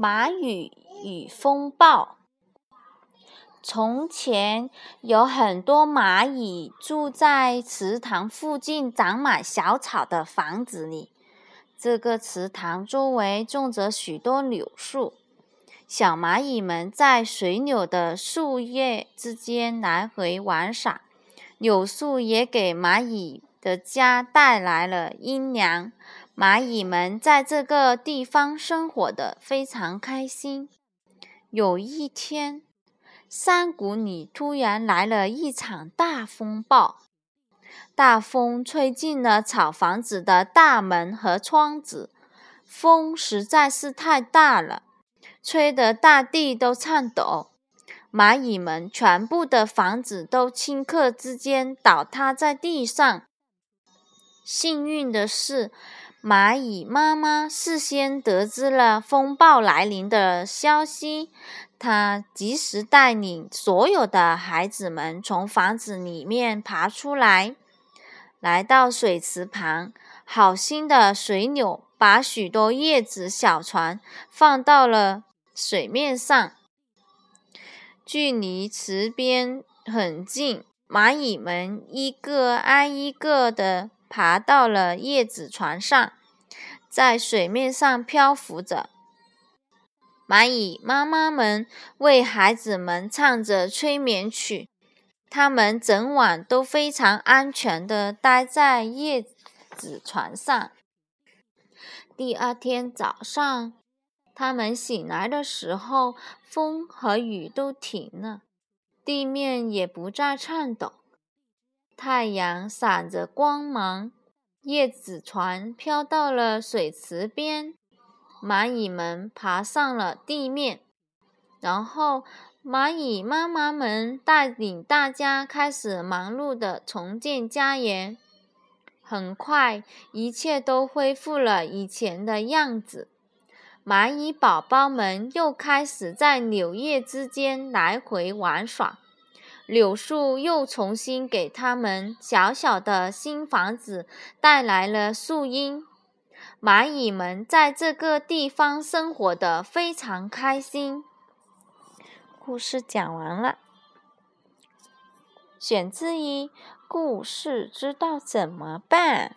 蚂蚁与风暴。从前有很多蚂蚁住在池塘附近长满小草的房子里。这个池塘周围种着许多柳树，小蚂蚁们在水柳的树叶之间来回玩耍。柳树也给蚂蚁的家带来了阴凉。蚂蚁们在这个地方生活的非常开心。有一天，山谷里突然来了一场大风暴，大风吹进了草房子的大门和窗子，风实在是太大了，吹得大地都颤抖。蚂蚁们全部的房子都顷刻之间倒塌在地上。幸运的是，蚂蚁妈妈事先得知了风暴来临的消息，她及时带领所有的孩子们从房子里面爬出来，来到水池旁。好心的水牛把许多叶子小船放到了水面上，距离池边很近，蚂蚁们一个挨一个的。爬到了叶子船上，在水面上漂浮着。蚂蚁妈妈们为孩子们唱着催眠曲，他们整晚都非常安全地待在叶子船上。第二天早上，他们醒来的时候，风和雨都停了，地面也不再颤抖。太阳闪着光芒，叶子船飘到了水池边，蚂蚁们爬上了地面，然后蚂蚁妈妈们带领大家开始忙碌的重建家园。很快，一切都恢复了以前的样子，蚂蚁宝宝们又开始在柳叶之间来回玩耍。柳树又重新给他们小小的新房子带来了树荫，蚂蚁们在这个地方生活的非常开心。故事讲完了，选自一《故事知道怎么办》。